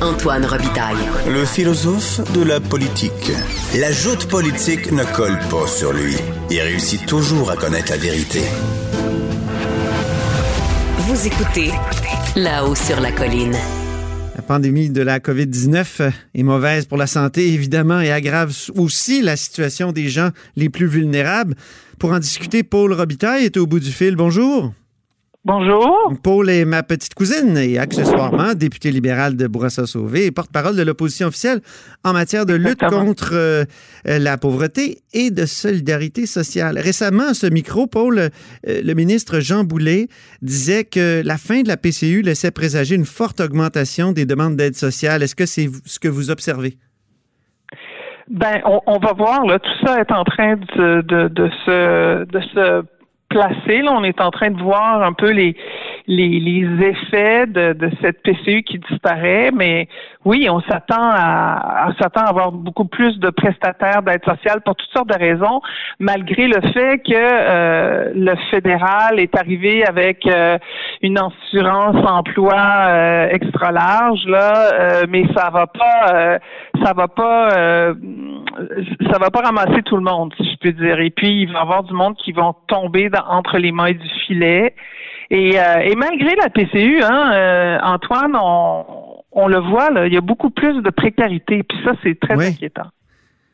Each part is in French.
Antoine Robitaille. Le philosophe de la politique. La joute politique ne colle pas sur lui. Il réussit toujours à connaître la vérité. Vous écoutez là-haut sur la colline. La pandémie de la COVID-19 est mauvaise pour la santé, évidemment, et aggrave aussi la situation des gens les plus vulnérables. Pour en discuter, Paul Robitaille est au bout du fil. Bonjour. Bonjour. Paul est ma petite cousine et accessoirement député libéral de Bourassa-Sauvé et porte-parole de l'opposition officielle en matière de lutte contre euh, la pauvreté et de solidarité sociale. Récemment, à ce micro, Paul, euh, le ministre Jean Boulet disait que la fin de la PCU laissait présager une forte augmentation des demandes d'aide sociale. Est-ce que c'est ce que vous observez? Ben, on, va voir. Là, tout ça est en train de, de, de se, de se placé. Là, on est en train de voir un peu les les, les effets de, de, cette PCU qui disparaît, mais oui, on s'attend à, s'attend à avoir beaucoup plus de prestataires d'aide sociale pour toutes sortes de raisons, malgré le fait que euh, le fédéral est arrivé avec euh, une assurance emploi euh, extra large là, mais ça va pas ça va pas ça va pas ramasser tout le monde, peux dire. Et puis il va y avoir du monde qui vont tomber entre les mains du filet. Et, euh, et malgré la PCU, hein, euh, Antoine, on, on, le voit, là, il y a beaucoup plus de précarité. Puis ça, c'est très inquiétant.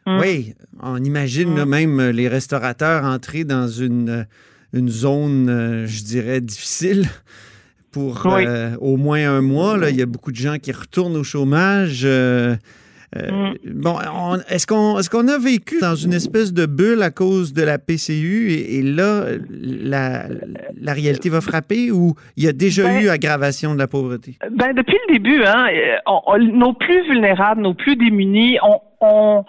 Hum. Oui, on imagine hum. même les restaurateurs entrer dans une, une zone, je dirais, difficile pour au moins un mois. Là. Il y a beaucoup de gens qui retournent au chômage. Euh, mm. Bon, est-ce qu'on est qu'on a vécu dans une espèce de bulle à cause de la PCU et, là, la, la, réalité va frapper ou il y a déjà ben, eu aggravation de la pauvreté? Ben, depuis le début, hein, nos plus vulnérables, nos plus démunis, on, on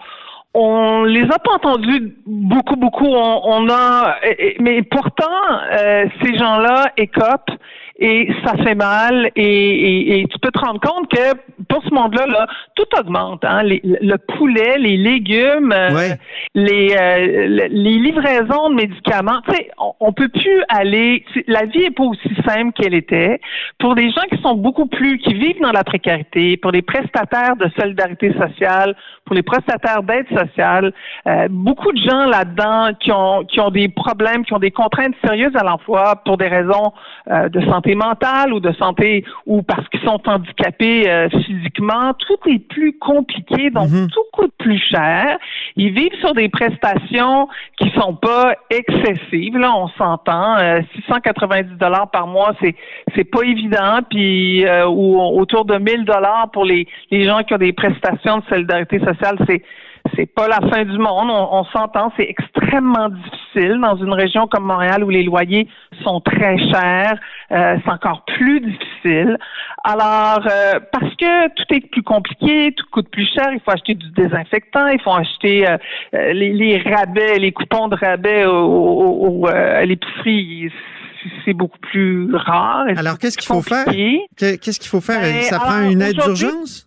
on les a pas entendus beaucoup, beaucoup. On, on a, mais pourtant, euh, ces gens-là écopent et ça fait mal et, et, tu peux te rendre compte que pour ce monde-là, là, tout augmente. Hein? le poulet, les légumes, euh, les, euh, les livraisons de médicaments. Tu sais, on, on peut plus aller. La vie est pas aussi simple qu'elle était. Pour des gens qui sont beaucoup plus, qui vivent dans la précarité, pour les prestataires de solidarité sociale, pour les prestataires d'aide sociale, euh, beaucoup de gens là-dedans qui ont qui ont des problèmes, qui ont des contraintes sérieuses à l'emploi pour des raisons de santé mentale ou de santé ou parce qu'ils sont handicapés euh, physiquement, tout est plus compliqué, donc mhm. tout coûte plus cher. Ils vivent sur des prestations qui sont pas excessives. Là, on s'entend. 690 euh, dollars par mois, c'est c'est pas évident. Puis euh, ou autour de 1000 dollars pour les les gens qui ont des prestations de solidarité sociale, c'est c'est pas la fin du monde. On, s'entend, c'est extrêmement difficile dans une région comme Montréal où les loyers sont très chers. Euh, c'est encore plus difficile. Alors, euh, parce que tout est plus compliqué, tout coûte plus cher, il faut acheter du désinfectant, il faut acheter euh, les, rabais, les coupons de rabais au, à l'épicerie c'est beaucoup plus rare. Alors, qu'est-ce qu'il faut faire? Qu'est-ce qu'il faut faire? Ça prend une aide d'urgence?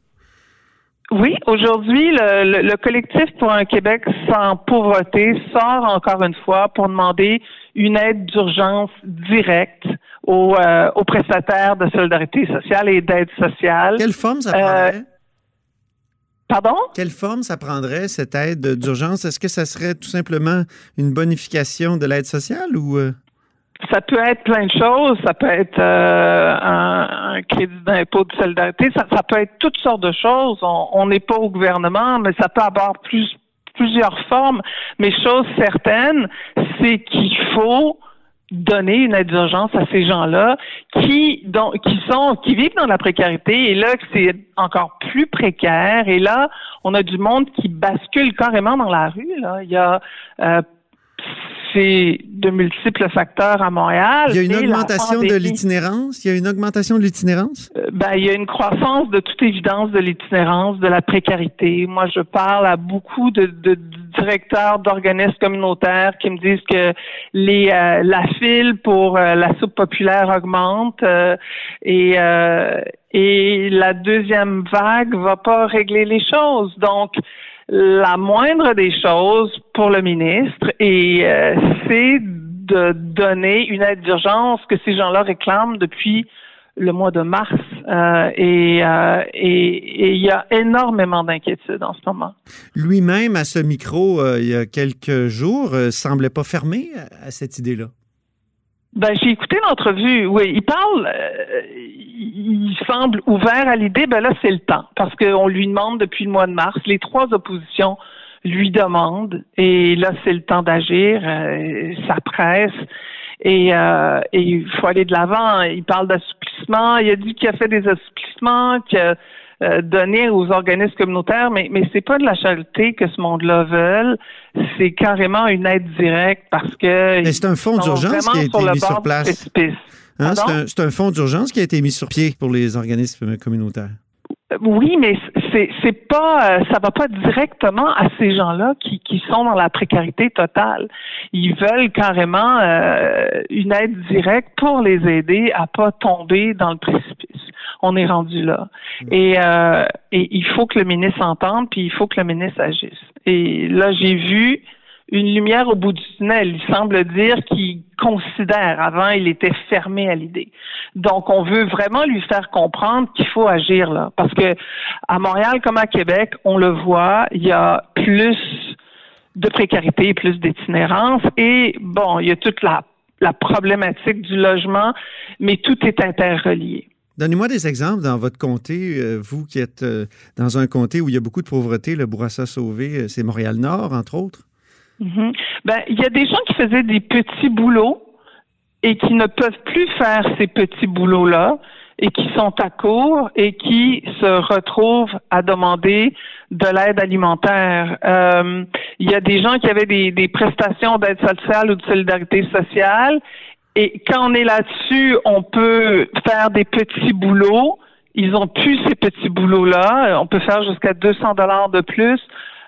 Oui, aujourd'hui, le, collectif pour un Québec sans pauvreté sort encore une fois pour demander une aide d'urgence directe aux, euh, aux, prestataires de solidarité sociale et d'aide sociale. Quelle forme ça prendrait? Euh, pardon? Quelle forme ça prendrait, cette aide d'urgence? Est-ce que ça serait tout simplement une bonification de l'aide sociale ou... Euh? Ça peut être plein de choses. Ça peut être euh, un, crédit d'impôt de solidarité. Ça, ça, peut être toutes sortes de choses. On n'est pas au gouvernement, mais ça peut avoir plus, plusieurs formes. Mais chose certaine, c'est qu'il faut donner une aide d'urgence à ces gens-là qui donc qui sont qui vivent dans la précarité et là c'est encore plus précaire et là on a du monde qui bascule carrément dans la rue là il y a euh, c'est de multiples facteurs à Montréal. Il y a une augmentation de l'itinérance? Il y a une augmentation de l'itinérance? Euh, ben, il y a une croissance de toute évidence de l'itinérance, de la précarité. Moi, je parle à beaucoup de, directeurs d'organismes communautaires qui me disent que les euh, la file pour euh, la soupe populaire augmente et et la deuxième vague va pas régler les choses. Donc la moindre des choses pour le ministre et euh, c'est de donner une aide d'urgence que ces gens-là réclament depuis le mois de mars euh, et euh, il y a énormément d'inquiétudes en ce moment. Lui-même, à ce micro, il y a quelques jours, semblait pas fermé à, cette idée-là. Ben, j'ai écouté l'entrevue. Oui, il parle, il semble ouvert à l'idée. Ben là, c'est le temps parce qu'on lui demande depuis le mois de mars. Les trois oppositions lui demandent et là, c'est le temps d'agir. ça presse. Et, euh, il faut aller de l'avant. Il parle d'assouplissement. Il a dit qu'il a fait des assouplissements, a euh, donné aux organismes communautaires, mais, mais c'est pas de la charité que ce monde-là veut. C'est carrément une aide directe parce que. Mais c'est un fonds d'urgence qui a été mis sur place. Hein, c'est un, un fonds d'urgence qui a été mis sur pied pour les organismes communautaires. Oui, mais c'est c'est pas euh, ça va pas directement à ces gens-là qui, qui sont dans la précarité totale. Ils veulent carrément euh, une aide directe pour les aider à pas tomber dans le précipice. On est rendu là. Mm. Et, euh, et il faut que le ministre entende, puis il faut que le ministre agisse. Et là, j'ai vu une lumière au bout du tunnel. Il semble dire qu'il considère. Avant, il était fermé à l'idée. Donc, on veut vraiment lui faire comprendre qu'il faut agir là, parce que à Montréal comme à Québec, on le voit, il y a plus de précarité, plus d'itinérance, et bon, il y a toute la, la problématique du logement, mais tout est interrelié. Donnez-moi des exemples dans votre comté, euh, vous qui êtes euh, dans un comté où il y a beaucoup de pauvreté, le Bourassa Sauvé, euh, c'est Montréal-Nord, entre autres. Mhm. Ben, il y a des gens qui faisaient des petits boulots et qui ne peuvent plus faire ces petits boulots-là et qui sont à court et qui se retrouvent à demander de l'aide alimentaire. Il y a des gens qui avaient des prestations d'aide sociale ou de solidarité sociale et quand on est là-dessus, on peut faire des petits boulots. Ils ont plus ces petits boulots-là. On peut faire jusqu'à 200 dollars de plus.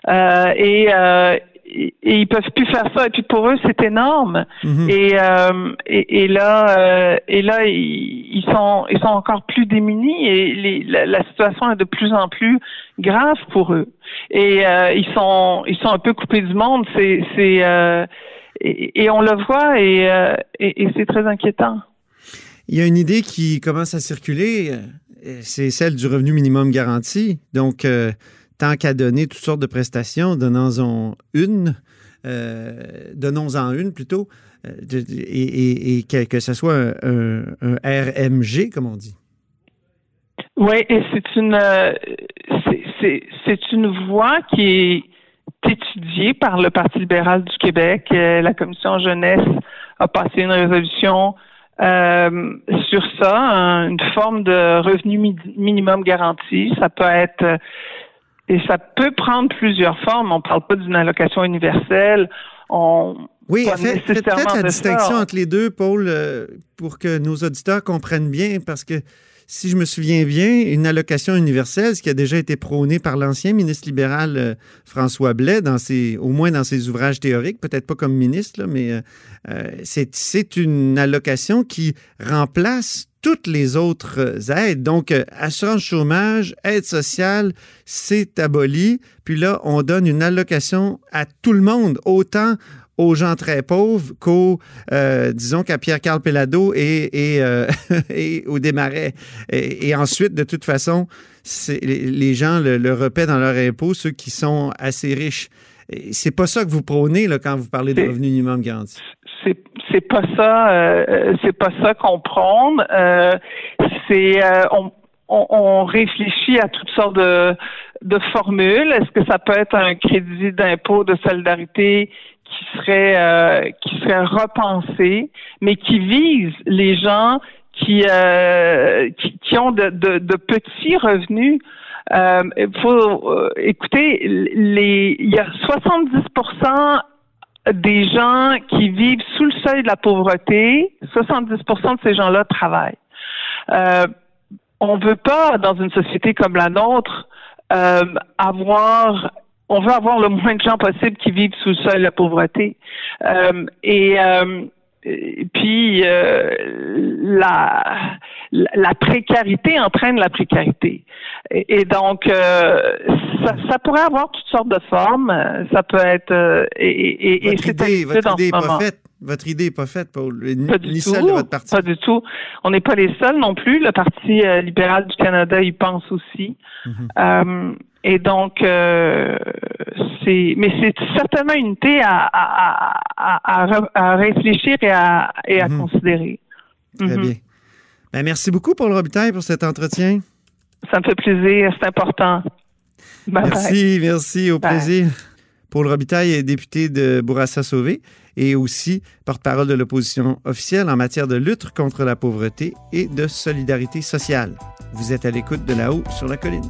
Euh, et, euh, et, ils peuvent plus faire ça. Et puis pour eux, c'est énorme. Mhm. Euh, et, et, là, euh, et là, ils, sont, ils sont encore plus démunis et la, situation est de plus en plus grave pour eux. Et euh, ils sont, ils sont un peu coupés du monde. C'est, c'est, et, on le voit et, et c'est très inquiétant. Il y a une idée qui commence à circuler, c'est celle du revenu minimum garanti. Donc tant qu'à donner toutes sortes de prestations, donnons-en une, euh, donnons-en une plutôt, euh, et, que, ce soit un, RMG, comme on dit. Oui, et c'est une euh, c'est une voie qui est étudiée par le Parti libéral du Québec. La commission jeunesse a passé une résolution sur ça, une forme de revenu minimum garanti. Ça peut être et ça peut prendre plusieurs formes. On ne parle pas d'une allocation universelle. On, oui, faites peut-être la distinction entre les deux, Paul, euh, pour que nos auditeurs comprennent bien, parce que si je me souviens bien, une allocation universelle, ce qui a déjà été prôné par l'ancien ministre libéral euh, François Blais, dans ses, au moins dans ses ouvrages théoriques, peut-être pas comme ministre, mais euh, c'est une allocation qui remplace toutes les autres aides. Donc, euh, assurance chômage, aide sociale, c'est aboli. Puis là, on donne une allocation à tout le monde, autant aux gens très pauvres qu'aux, euh, disons, qu'à Pierre-Carl Pelado et, et, euh, et au Desmarais. Et, ensuite, de toute façon, les gens le, le repaient dans leur impôt, ceux qui sont assez riches. C'est pas ça que vous prônez là, quand vous parlez de revenu minimum garanti c'est c'est pas ça euh, c'est pas ça qu'on prône c'est on, on, réfléchit à toutes sortes de, de formules. Est-ce que ça peut être un crédit d'impôt de solidarité qui serait qui serait repensé, mais qui vise les gens qui qui, qui, ont de, de, de petits revenus? Euh, faut écouter les il y a 70% des gens qui vivent sous le seuil de la pauvreté, 70% de ces gens-là travaillent. Euh, on veut pas, dans une société comme la nôtre, euh, avoir on veut avoir le moins de gens possible qui vivent sous le seuil de la pauvreté. Euh, et euh, et puis euh, la, la précarité entraîne la précarité. Et, donc euh, ça, ça, pourrait avoir toutes sortes de formes. Ça peut être euh, et, et, votre idée, votre idée est pas faite. Votre idée n'est pas faite, Paul. Pas du tout. celle de votre parti. Pas du tout. On n'est pas les seuls non plus. Le Parti euh, libéral du Canada y pense aussi. Mhm. Euh, et donc, euh, c'est, mais c'est certainement une idée à, à, réfléchir et à, et à mhm. considérer. Très mhm. bien. Ben, merci beaucoup, Paul Robitaille, pour cet entretien. Ça me fait plaisir. C'est important. merci, merci. Au plaisir. Paul Robitaille est député de Bourassa-Sauvé et aussi porte-parole de l'opposition officielle en matière de lutte contre la pauvreté et de solidarité sociale. Vous êtes à l'écoute de là-haut sur la colline.